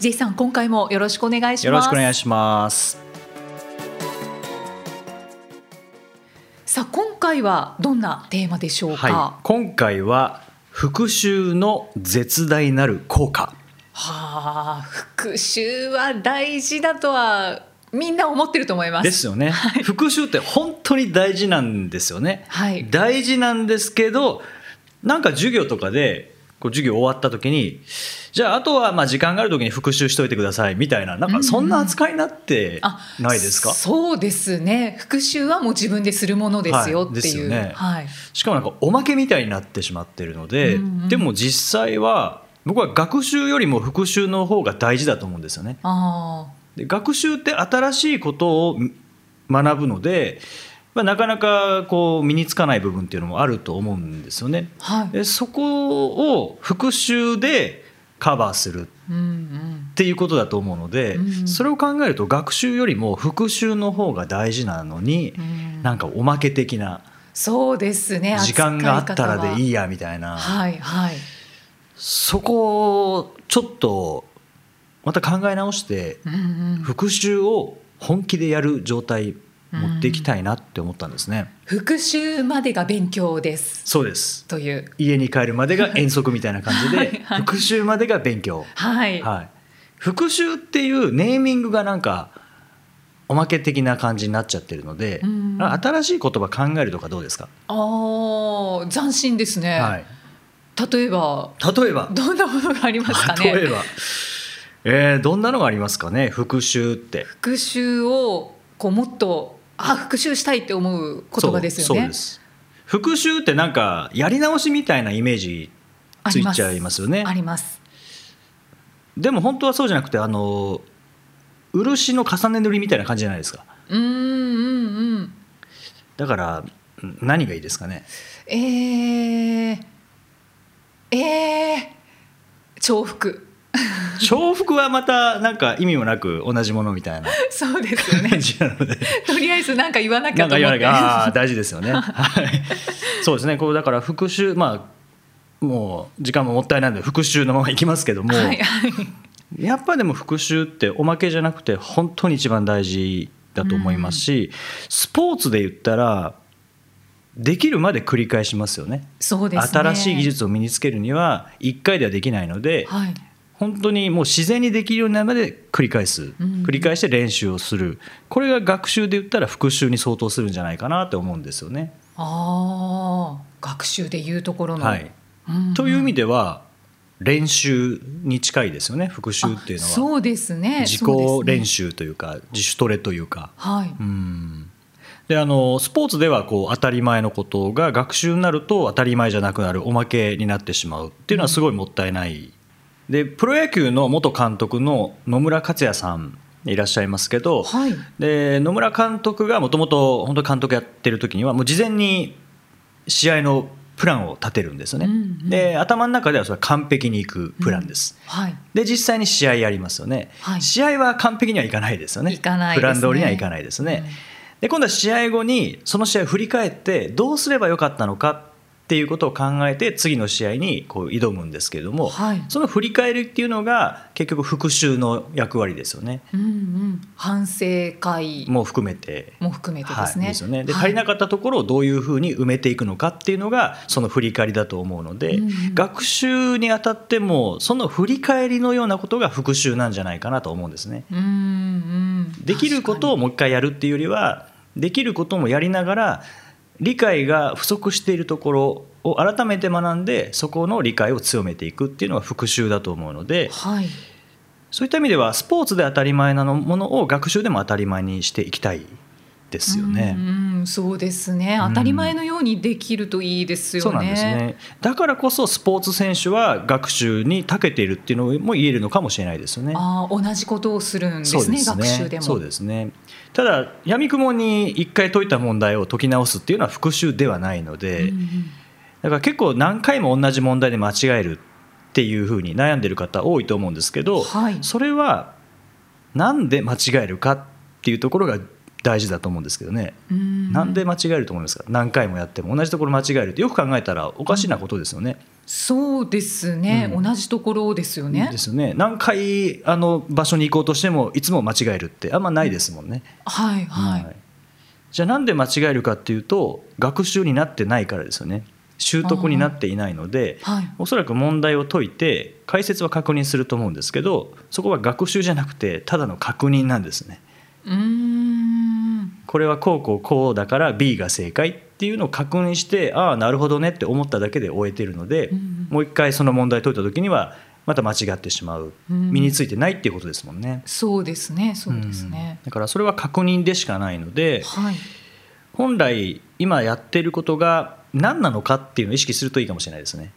J さん今回もよろしくお願いします。よろしくお願いします。さあ今回はどんなテーマでしょうか、はい、今回は復習の絶大なる効果。はあ復習は大事だとはみんな思ってると思います。ですよね。はい、復習って本当に大事なんですよね。はい、大事なんですけどなんか授業とかでこう授業終わった時にじゃああとはまあ時間がある時に復習しといてくださいみたいな。なんかそんな扱いになってないですか、うんうん、そうですね。復習はもう自分でするものですよっていう、はい。ねはい、しかもなんかおまけみたいになってしまってるので、うんうん、でも実際は僕は学習よりも復習の方が大事だと思うんですよね。あで学習って新しいことを学ぶので、まあ、なかなかこう身につかない部分っていうのもあると思うんですよね。はい、でそこを復習でカバーするっていうことだと思うので、うんうん、それを考えると学習よりも復習の方が大事なのに、うん、なんかおまけ的なそうですね。時間があったらでいいやみたいな、はいはい、そこをちょっとまた考え直して復習を本気でやる状態持っていきたいなって思ったんですね、うん、復習までが勉強です。そうです。という。家に帰るまでが遠足みたいな感じではい、復習までが勉強。はい、はい、復習っていうネーミングがなんかおまけ的な感じになっちゃってるので、うん、新しい言葉考えるとかどうですか？あ斬新ですね、はい、例えば例えば。どんなものがありますかね？例えば。えー、どんなのがありますかね？復習って。復習をこうもっとあ復習したいって思う言葉ですよね。復習ってなんかやり直しみたいなイメージついちゃいますよね。あります。でも本当はそうじゃなくてあの漆の重ね塗りみたいな感じじゃないですか。うんうんうん。だから何がいいですかね。えー、えー、重複 重複はまたなんか意味もなく同じものみたいな そうですよね。とりあえず何か言わなきゃと思って。ああ大事ですよね。はい。そうですね。こうだから復習まあもう時間ももったいないので復習のままいきますけども、はいはい、やっぱでも復習っておまけじゃなくて本当に一番大事だと思いますし、うん、スポーツで言ったらできるまで繰り返しますよね。そうです、ね、新しい技術を身につけるには1回ではできないので、はい本当にもう自然にできるようになるまで繰り返す、うん、繰り返して練習をする。これが学習で言ったら復習に相当するんじゃないかなと思うんですよね。あ学習でいうところの、はい。うんうん、という意味では練習に近いですよね。復習っていうのは。そうですね。自己練習というか、ね、自主トレというか。はい、うん。であのスポーツではこう当たり前のことが学習になると当たり前じゃなくなるおまけになってしまうっていうのはすごいもったいないでプロ野球の元監督の野村克也さんいらっしゃいますけど、はい、で野村監督がもともと本当監督やってる時にはもう事前に試合のプランを立てるんですよね、うんうん、で頭の中ではそれは完璧にいくプランです、うんはい、で実際に試合やりますよね、はい、試合は完璧にはいかないですよね、ね、プラン通りにはいかないですね、うん、で今度は試合後にその試合を振り返ってどうすればよかったのかっていうことを考えて次の試合にこう挑むんですけれども、はい、その振り返りっていうのが結局復習の役割ですよね。うんうん、反省会。も含めて。も含めてですね。はい、ですよね。で、足りなかったところをどういうふうに埋めていくのかっていうのがその振り返りだと思うので、うんうん、学習にあたってもその振り返りのようなことが復習なんじゃないかなと思うんですね。うんうん、できることをもう一回やるっていうよりはできることもやりながら理解が不足しているところを改めて学んでそこの理解を強めていくっていうのが復習だと思うので、はい、そういった意味ではスポーツで当たり前なものを学習でも当たり前にしていきたいですよね。うん、そうですね。当たり前のようにできるといいですよね。そうなんですね。だからこそスポーツ選手は学習に長けているっていうのも言えるのかもしれないですよね。ああ、同じことをするんですね。すね学習でも。そうですね。ただ闇雲に一回解いた問題を解き直すっていうのは復習ではないので、うんうんだから結構何回も同じ問題で間違えるっていうふうに悩んでる方多いと思うんですけど、はいそれはなんで間違えるかっていうところが大事だと思うんですけどね。うんなんで間違えると思いますか？何回もやっても同じところ間違えるってよく考えたらおかしなことですよね。そうですね、うん同じところですよねで。すよね何回あの場所に行こうとしてもいつも間違えるってあんまないですもんね。はいはい。はいじゃあなんで間違えるかっていうと学習になってないからですよね。習得になっていないのではい。おそらく問題を解いて解説は確認すると思うんですけどそこは学習じゃなくてただの確認なんですね。うーん。これはこうこうこうだから B が正解っていうのを確認してああなるほどねって思っただけで終えてるので、うんもう一回その問題解いた時にはまた間違ってしまう、うん身についてないっていうことですもんね。そうですね。そうですねうん。だからそれは確認でしかないのではい。本来今やってることが何なのかっていうのを意識するといいかもしれないですね。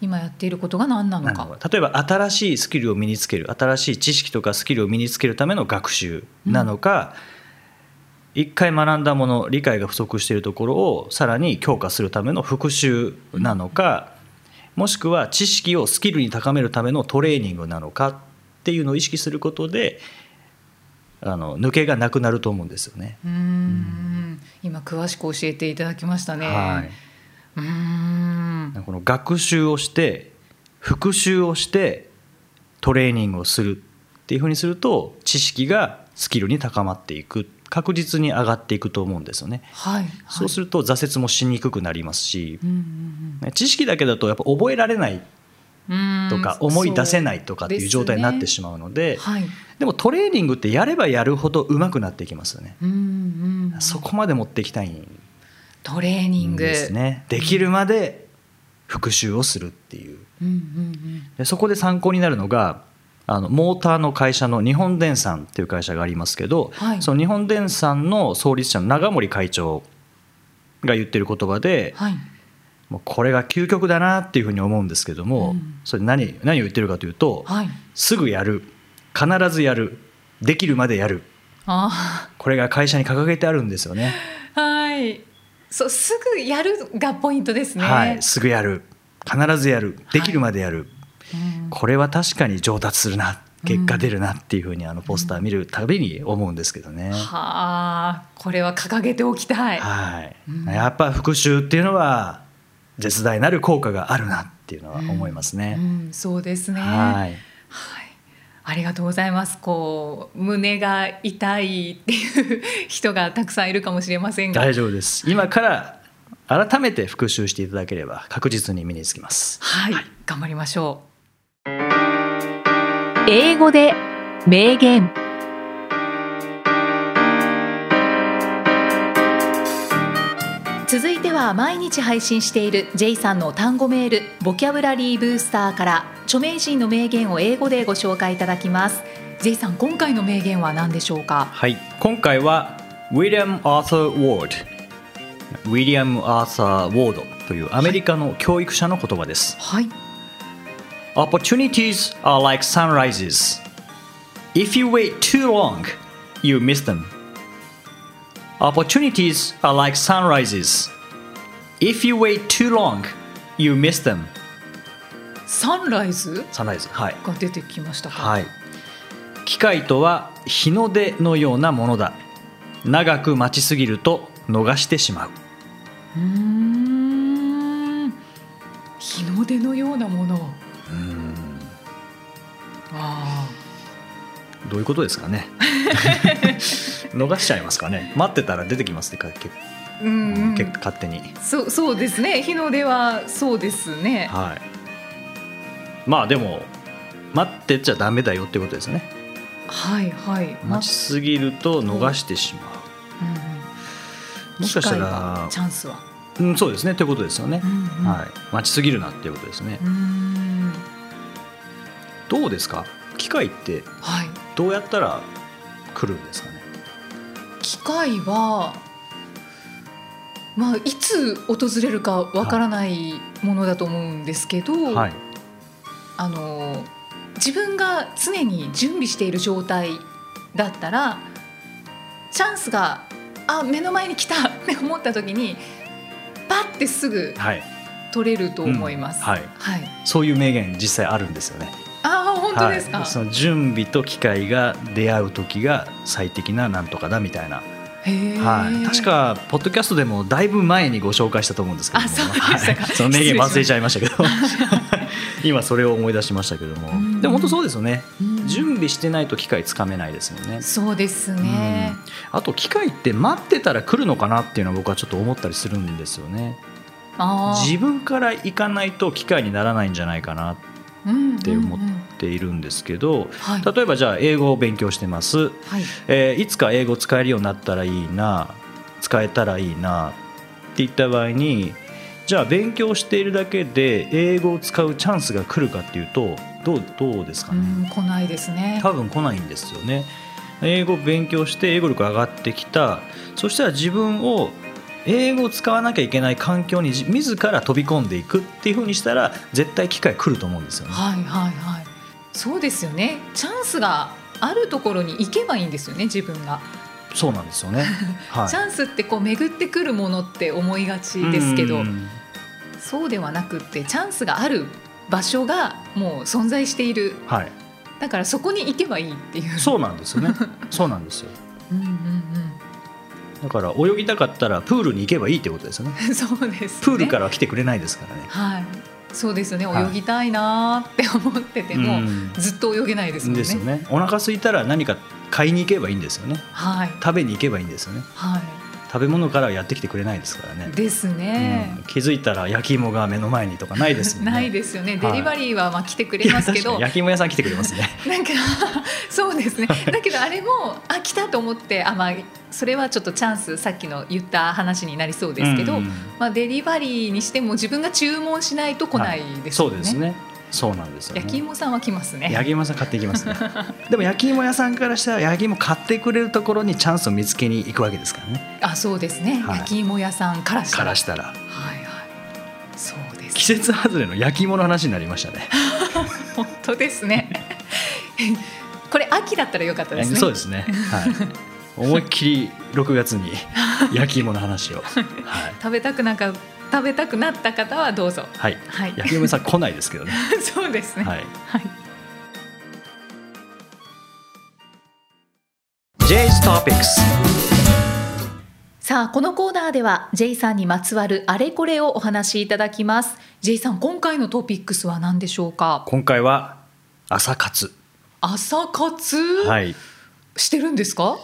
今やっていることが何なのか。のか例えば新しいスキルを身につける新しい知識とかスキルを身につけるための学習なのか、一回学んだもの理解が不足しているところをさらに強化するための復習なのかもしくは知識をスキルに高めるためのトレーニングなのかっていうのを意識することであの抜けがなくなると思うんですよね。うーん。今詳しく教えていただきましたね。はい、うーん。この学習をして復習をしてトレーニングをするっていうふうにすると知識がスキルに高まっていく確実に上がっていくと思うんですよね。はい。そうすると挫折もしにくくなりますしうんうんうん知識だけだとやっぱ覚えられないとか思い出せないとかっていう状態になってしまうのではい。でもトレーニングってやればやるほど上手くなっていきますよね。うんうんうん。そこまで持っていきたいんトレーニングですね。できるまで復習をするっていう。うんうんうん。でそこで参考になるのがあのモーターの会社の日本電産っていう会社がありますけど、はいその日本電産の創立者の長森会長が言ってる言葉で、はい。もうこれが究極だなっていうふうに思うんですけども、うんそれ何何を言ってるかというと、はい。すぐやる必ずやるできるまでやるあこれが会社に掲げてあるんですよね。あ。はい。そうすぐやるがポイントですね。はい、すぐやる必ずやるできるまでやる、うんこれは確かに上達するな結果出るなっていうふうにあのポスター見るたびに思うんですけどね。はあ、これは掲げておきたい。はいうんやっぱ復習っていうのは絶大なる効果があるなっていうのは思いますうね。ん、そうですね。はいはい。ありがとうございます。こう胸が痛いっていう人がたくさんいるかもしれませんが、大丈夫です今から改めて復習していただければ確実に身につきます。はい、頑張りましょ英語で名言う。続いては毎日配信している J さんの単語メールボキャブラリーブースターから著名人の名言を英語でご紹介いただきます。J さん今回の名言は何でしょうか？はい、今回はウィリアム・アーサー・ウォードウィリアム・アーサー・ウォードというアメリカの教育者の言葉です。はい。Opportunities are like sunrises. If you wait too long, you miss them. Opportunities are like sunrises. If you wait too long, you miss them. サンライズサンライズ。はい。が出てきましたか。はい。機械とは日の出のようなものだ。長く待ちすぎると逃してしまう。うーん日の出のようなものあどういうことですかね。逃しちゃいますかね。待ってたら出てきますね。かけあうん、うん勝手に。そうそうですね日の出はそうですねはい。まあでも待ってちゃダメだよってことですね。はいはい待ちすぎると逃してしまうんうんう。もしかしたらチ、ャンスはうん、そうですね。ということですよねう。んうんはい。待ちすぎるなっていうことですねう。んどうですか？機械ってはいどうやったら来るんですかね？機会はまあいつ訪れるかわからないものだと思うんですけど、はいあの自分が常に準備している状態だったらチャンスがあ目の前に来た って思った時にパッてすぐはい取れると思います。うんはいはい。そういう名言実際あるんですよねああ本当ですか？はい、その準備と機会が出会う時が最適ななんとかだみたいな。はい、確かポッドキャストでもだいぶ前にご紹介したと思うんですけども。あそうでしたか。はい。その名言忘れちゃいましたけど。今それを思い出しましたけど。もうん。でも本当そうですよね。うん。準備してないと機会つかめないですもんね。そうですね。あと機会って待ってたら来るのかなっていうのは僕はちょっと思ったりするんですよね。自分から行かないと機会にならないんじゃないかなっうんて思っているんですけどはい。例えばじゃあ英語を勉強してますはい。えーいつか英語使えるようになったらいいな使えたらいいなって言った場合にじゃあ勉強しているだけで英語を使うチャンスが来るかっていうとどうどうですかうね、ん来ないですね。多分来ないんですよね英語を勉強して英語力上がってきたそしたら自分を英語を使わなきゃいけない環境に自自ら飛び込んでいくっていうふうにしたら絶対機会来ると思うんですよね。はいはいはい。そうですよね。チャンスがあるところに行けばいいんですよね自分が。そうなんですよね。はいチャンスってこう巡ってくるものって思いがちですけど、うんそうではなくってチャンスがある場所がもう存在している。はい、だからそこに行けばいいっていう。そうなんですよね。そうなんですよ。うんうんだから泳ぎたかったらプールに行けばいいってことですよね。うん。そうです、ね。プールからは来てくれないですからね。はい。そうですよね。はい泳ぎたいなーって思ってても、うんずっと泳げないですもんね。ですよね。お腹空いたら何か買いに行けばいいんですよね。はい食べに行けばいいんですよね。は食べ物からはやってきてくれないですからねい。。ですねうん。気づいたら焼き芋が目の前にとかないですよね。ないですよね。はいデリバリーはまあ来てくれますけど、焼き芋屋さん来てくれますね。なんかそうですね。だけどあれもあ来たと思ってあまあそれはちょっとチャンスさっきの言った話になりそうですけど、うんまあデリバリーにしても自分が注文しないと来ないですよね。そうですね。そうなんですよね。焼き芋さんは来ますね。焼き芋屋さん買っていきますね。でも焼き芋屋さんからしたら焼き芋買ってくれるところにチャンスを見つけに行くわけですからね。あそうですね、はい焼き芋屋さんからしたかららしたらはいはいそうです季節外れの焼き芋の話になりましたね。本当ですね これ秋だったらよかったですねそうですね。はい。思いっきり6月に焼き芋の話を。はい。食べたくなんか食べたくなった方はどうぞはい。はい焼き芋屋さん来ないですけどね。そうですねはい。はい J's Topics。さあこのコーナーでは J さんにまつわるあれこれをお話しいただきます J さん今回のトピックスは何でしょうか？今回は朝活。朝活、はい。してるんですか？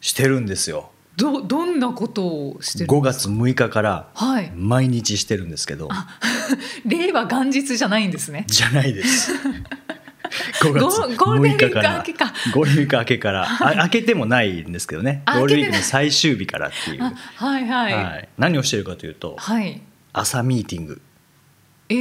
してるんですよ。どどんなことをしてるん5です月6日からはい。毎日してるんですけど、令和元日じゃないんですね。じゃないです。5月ゴゴールデンウィー6日から。ゴールデンウィーク明けか。ら。あ明けてもないんですけどね。あゴールデンウィークの最終日からっていう、あはいはい。ははい。い、何をしてるかというとい。朝ミーティング、え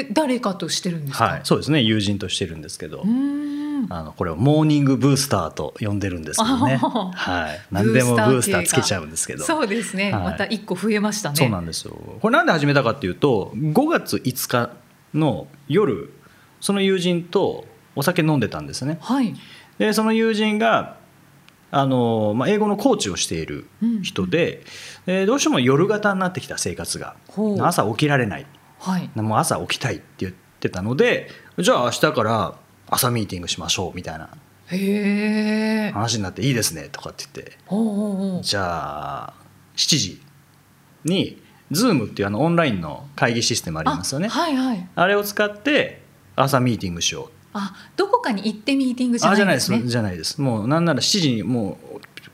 ー、誰かとしてるんですか、はい、そうですね。友人としてるんですけど。うーんあのこれをモーニングブースターと呼んでるんですけどね、はい、何でもブースターつけちゃうんですけど。そうですね、はい。また一個増えましたね。そうなんですよ。これなんで始めたかっていうと5月5日の夜その友人とお酒飲んでたんですね。はい。でその友人があの、まあ、英語のコーチをしている人で、えーどうしても夜型になってきた生活が。朝起きられない。はい。もう朝起きたいって言ってたのでじゃあ明日から朝ミーティングしましょうみたいな話になっていいですねとかって言って。じゃあ7時に Zoom っていうあのオンラインの会議システムありますよね。あはいはい。あれを使って朝ミーティングしよう。あどこかに行ってミーティングじゃあじゃないです。すねじゃないです。もうなんなら7時にも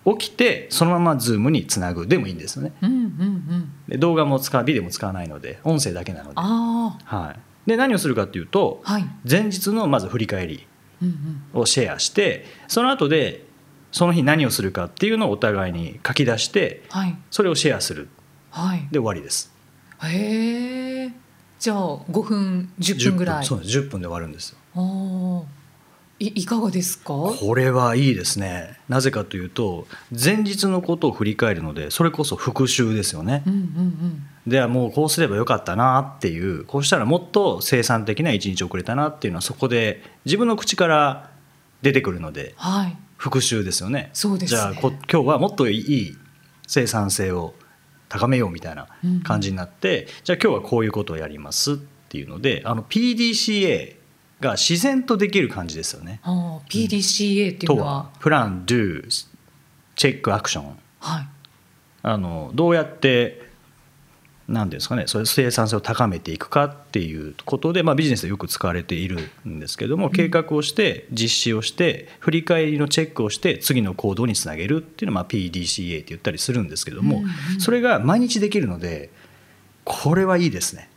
う起きてそのまま Zoom につなぐでもいいんですよね。うんうんうん。で動画も使うビデオも使わないので音声だけなので,、あはい、で何をするかっていうとあはい。前日のまず振り返りをシェアしてその後でその日何をするかっていうのをお互いに書き出してはい。それをシェアする。はい。で終わりです。へえじゃあ5分10分ぐらい。そうです。10分で終わるんですよ。おーいいかがですか？これはいいですね。なぜかというと前日のことを振り返るのでそれこそ復習ですよね、うんうんうん。ではもうこうすればよかったなっていうこうしたらもっと生産的な一日遅れたなっていうのはそこで自分の口から出てくるのではい。復習ですよね。そうですね。じゃあこ今日はもっといい生産性を高めようみたいな感じになって、じゃあ今日はこういうことをやりますっていうのであの PDCA が自然とできる感じですよね。PDCA っていうとのは？はプラン、Do、チェック、アクションはい。あのどうやって何ですかねそれ生産性を高めていくかっていうことで、まあ、ビジネスでよく使われているんですけども計画をして実施をして振り返りのチェックをして次の行動につなげるっていうのはまあ PDCA って言ったりするんですけどもそれが毎日できるのでこれはいいですね。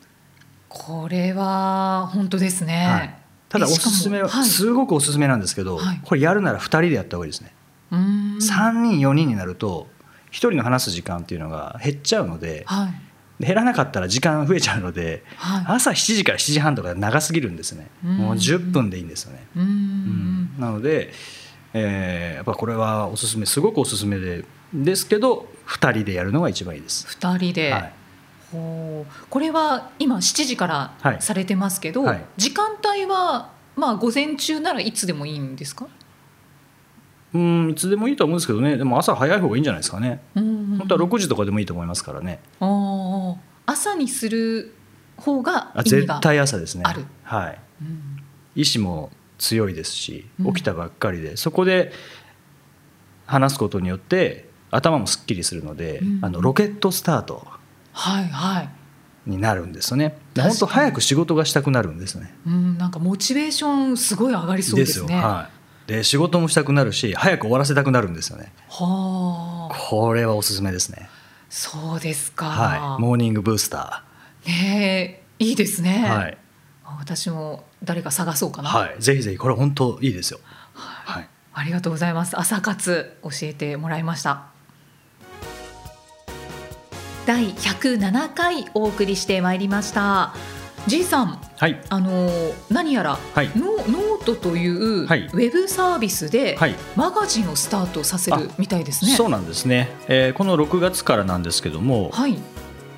これは本当ですね、はい、ただおすすめはすごくおすすめなんですけどはい。これやるなら2人でやった方がいいですね。うーん。3人4人になると1人の話す時間っていうのが減っちゃうのではい。減らなかったら時間増えちゃうので、はい。朝7時から7時半とか長すぎるんですね、うん。もう10分でいいんですよね、なので、えーやっぱこれはおすすめすごくおすすめでですけど2人でやるのが一番いいです、二人で、はい、これは今7時からはい。されてますけど、はい。時間帯はまあ午前中ならいつでもいいんですか、うんいつでもいいと思うんですけどね。でも朝早い方がいいんじゃないですかね。うんうん本当は6時とかでもいいと思いますからね。あー朝にする方があ意絶対朝ですね。ある。はい。うん。意志も強いですしうん。起きたばっかりで、そこで話すことによって頭もすっきりするので、うん。あのロケットスタートはいはい、になるんですよね。本当早く仕事がしたくなるんですね。うん、なんかモチベーションすごい上がりそうですね。よ。はい。で仕事もしたくなるし早く終わらせたくなるんですよね。はあ。これはおすすめですね。そうですか、はい。モーニングブースタねえいいですね、ーはい、私も誰か探そうかな、はい、ぜひぜひこれ本当いいですよ。はい。ありがとうございます。朝活教えてもらいました第107回お送りしてまいりました。G さんはい。あの何やら、はい。ノノートというウはい。ェブサービスではい。マガジンをスタートさせるみたいですね。そうなんですね、えーこの6月からなんですけども、はい。も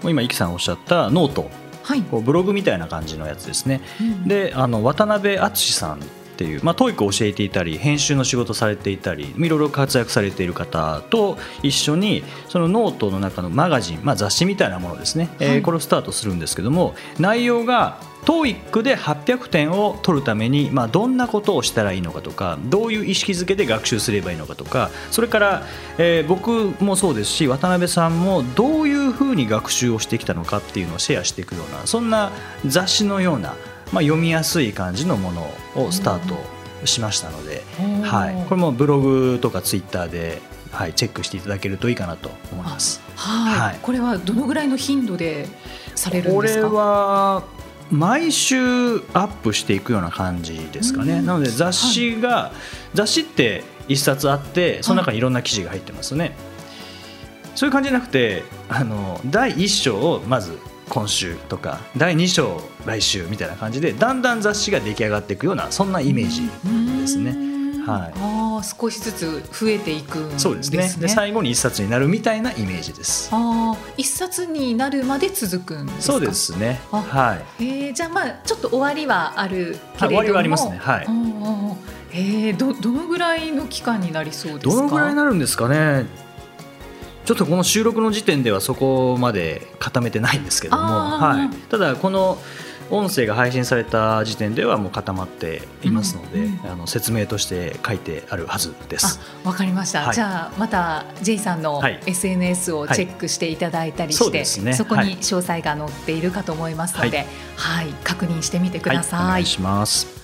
う今、イキさんおっしゃった note、はい。こうブログみたいな感じのやつですね。うんで、あの渡辺敦さんっていう、まあ、 TOEIC を教えていたり、編集の仕事されていたり、いろいろ活躍されている方と一緒に、そのノートの中のマガジン、まあ、雑誌みたいなものですね、えーはい。これをスタートするんですけども、内容が、 TOEIC で800点を取るために、まあ、どんなことをしたらいいのかとかどういう意識づけで学習すればいいのかとかそれから、えー僕もそうですし渡辺さんもどういうふうに学習をしてきたのかっていうのをシェアしていくようなそんな雑誌のような、まあ、読みやすい感じのものをスタートしましたので、うん。はい、これもブログとかツイッターで、はい、チェックしていただけるといいかなと思います。はい、はい。これはどのぐらいの頻度でされるんこれですか？は毎週アップしていくような感じですかね、うん。なので雑誌が、雑誌って一冊あってその中にいろんな記事が入ってますよね、そういう感じじゃなくてあの第1章をまず今週とか第2章来週みたいな感じでだんだん雑誌が出来上がっていくようなそんなイメージですね。うんはいああ少しずつ増えていくんですね。そうですねで最後に一冊になるみたいなイメージです。ああ一冊になるまで続くんですか？そうで。すねあはいえー、じゃあまあちょっと終わりはあるけれども。はい終わりはありますねはいうんうんうんえー、どどのぐらいの期間になりそうですか？どのぐらいになるんですかね？ちょっとこの収録の時点ではそこまで固めてないんですけども、はい、ただこの音声が配信された時点ではもう固まっていますので、うんあの説明として書いてあるはずです。あ、わかりました。はい。じゃあまた J さんのはい。SNS をチェックしていただいたりして、そうですね。そこはい。に詳細が載っているかと思いますので、はい、確認してみてください。はい、お願いします。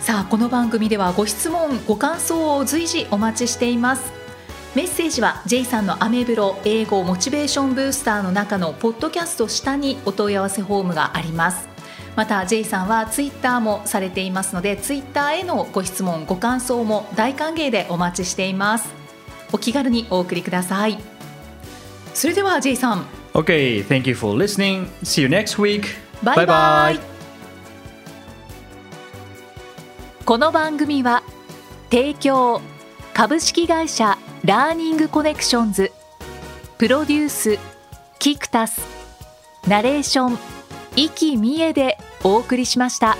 さあこの番組ではご質問ご感想を随時お待ちしていますメッセージは J さんのアメブロ英語モチベーションブースターの中のポッドキャスト下にお問い合わせフォームがあります。また J さんはツイッターもされていますのでツイッターへのご質問ご感想も大歓迎でお待ちしています。お気軽にお送りください。それでは J さん。Okay, thank you for listening. See you next week. バイバイこの番組は提供株式会社ラーニングコネクションズプロデュースキクタスナレーション生きみえでお送りしました。